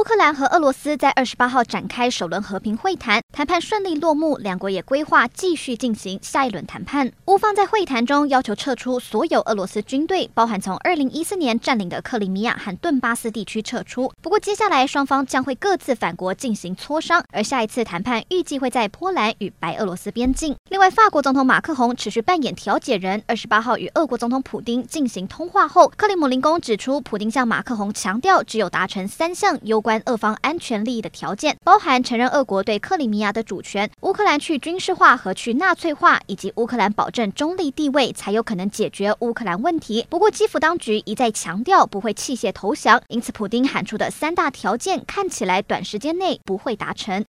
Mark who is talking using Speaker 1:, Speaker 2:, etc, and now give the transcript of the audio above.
Speaker 1: 乌克兰和俄罗斯在二十八号展开首轮和平会谈，谈判顺利落幕，两国也规划继续进行下一轮谈判。乌方在会谈中要求撤出所有俄罗斯军队，包含从二零一四年占领的克里米亚和顿巴斯地区撤出。不过，接下来双方将会各自返国进行磋商，而下一次谈判预计会在波兰与白俄罗斯边境。另外，法国总统马克宏持续扮演调解人，二十八号与俄国总统普丁进行通话后，克里姆林宫指出，普丁向马克宏强调，只有达成三项优。关俄方安全利益的条件，包含承认俄国对克里米亚的主权、乌克兰去军事化和去纳粹化，以及乌克兰保证中立地位，才有可能解决乌克兰问题。不过，基辅当局一再强调不会弃械投降，因此普丁喊出的三大条件看起来短时间内不会达成。